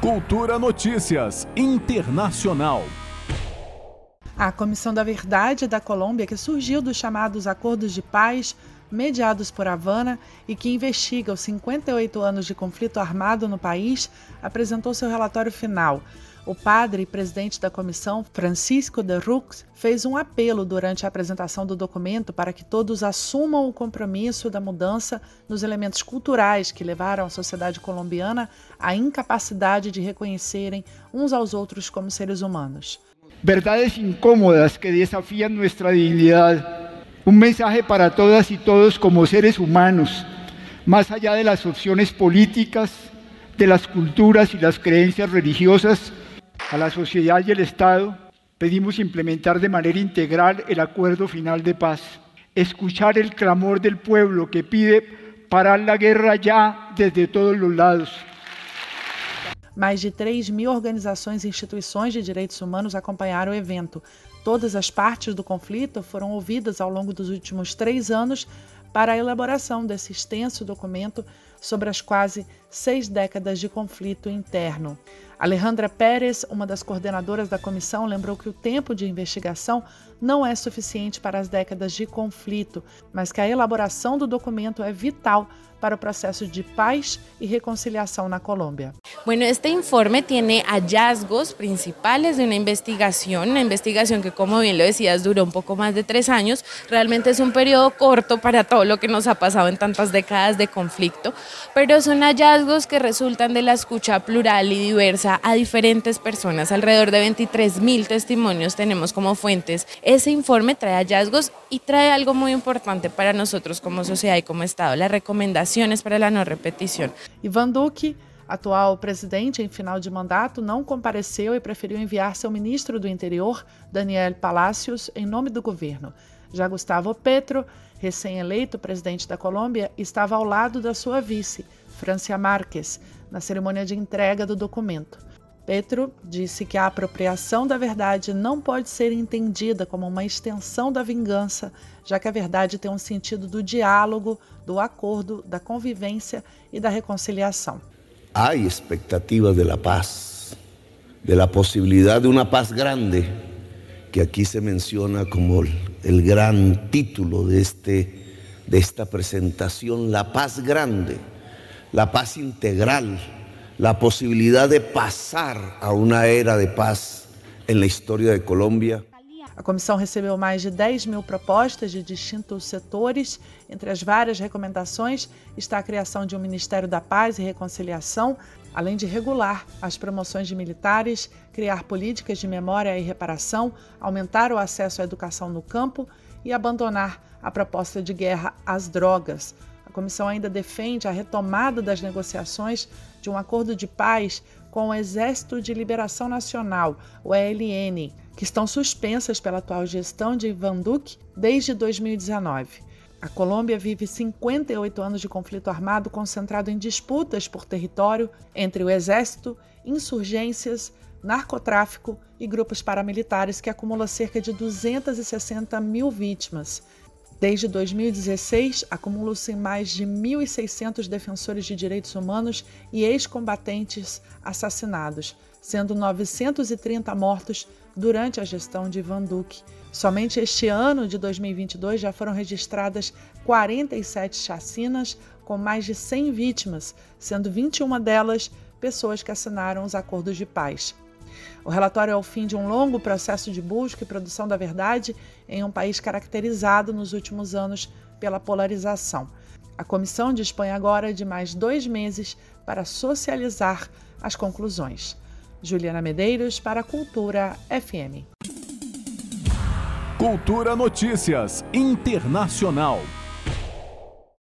Cultura Notícias Internacional. A Comissão da Verdade da Colômbia, que surgiu dos chamados Acordos de Paz, mediados por Havana e que investiga os 58 anos de conflito armado no país, apresentou seu relatório final. O padre e presidente da comissão, Francisco de Rux, fez um apelo durante a apresentação do documento para que todos assumam o compromisso da mudança nos elementos culturais que levaram a sociedade colombiana à incapacidade de reconhecerem uns aos outros como seres humanos. Verdades incômodas que desafiam nossa dignidade. Um mensaje para todas e todos como seres humanos, mais allá de las políticas, de las culturas y las creencias religiosas A la sociedad y el Estado pedimos implementar de manera integral el acuerdo final de paz, escuchar el clamor del pueblo que pide parar la guerra ya desde todos los lados. Mais de 3 mil organizações e instituições de direitos humanos acompanharam o evento. Todas as partes do conflito foram ouvidas ao longo dos últimos três anos para a elaboração desse extenso documento sobre as quase seis décadas de conflito interno. Alejandra Pérez, uma das coordenadoras da comissão, lembrou que o tempo de investigação não é suficiente para as décadas de conflito, mas que a elaboração do documento é vital para o proceso de paz y reconciliación en Colombia. Bueno, este informe tiene hallazgos principales de una investigación, una investigación que como bien lo decías duró un poco más de tres años, realmente es un periodo corto para todo lo que nos ha pasado en tantas décadas de conflicto, pero son hallazgos que resultan de la escucha plural y diversa a diferentes personas, alrededor de 23 mil testimonios tenemos como fuentes. Ese informe trae hallazgos y trae algo muy importante para nosotros como sociedad y como Estado, la recomendación para a não repetição. Ivan Duque, atual presidente em final de mandato, não compareceu e preferiu enviar seu ministro do Interior, Daniel Palacios, em nome do governo. Já Gustavo Petro, recém-eleito presidente da Colômbia, estava ao lado da sua vice, Francia Marques, na cerimônia de entrega do documento. Petro disse que a apropriação da verdade não pode ser entendida como uma extensão da vingança, já que a verdade tem um sentido do diálogo, do acordo, da convivência e da reconciliação. Há expectativa de la paz, de la posibilidad de una paz grande, que aquí se menciona como el gran título de, este, de esta presentación, la paz grande, la paz integral la posibilidad de passar a uma era de paz na história de Colômbia. A comissão recebeu mais de 10 mil propostas de distintos setores. Entre as várias recomendações está a criação de um Ministério da Paz e Reconciliação, além de regular as promoções de militares, criar políticas de memória e reparação, aumentar o acesso à educação no campo e abandonar a proposta de guerra às drogas. A comissão ainda defende a retomada das negociações de um acordo de paz com o Exército de Liberação Nacional, o ELN, que estão suspensas pela atual gestão de Ivan Duque desde 2019. A Colômbia vive 58 anos de conflito armado concentrado em disputas por território entre o exército, insurgências, narcotráfico e grupos paramilitares que acumula cerca de 260 mil vítimas Desde 2016, acumulam-se mais de 1.600 defensores de direitos humanos e ex-combatentes assassinados, sendo 930 mortos durante a gestão de Van Duque. Somente este ano de 2022 já foram registradas 47 chacinas com mais de 100 vítimas, sendo 21 delas pessoas que assinaram os acordos de paz. O relatório é o fim de um longo processo de busca e produção da verdade em um país caracterizado nos últimos anos pela polarização. A comissão dispõe agora de mais dois meses para socializar as conclusões. Juliana Medeiros para a Cultura FM. Cultura Notícias Internacional.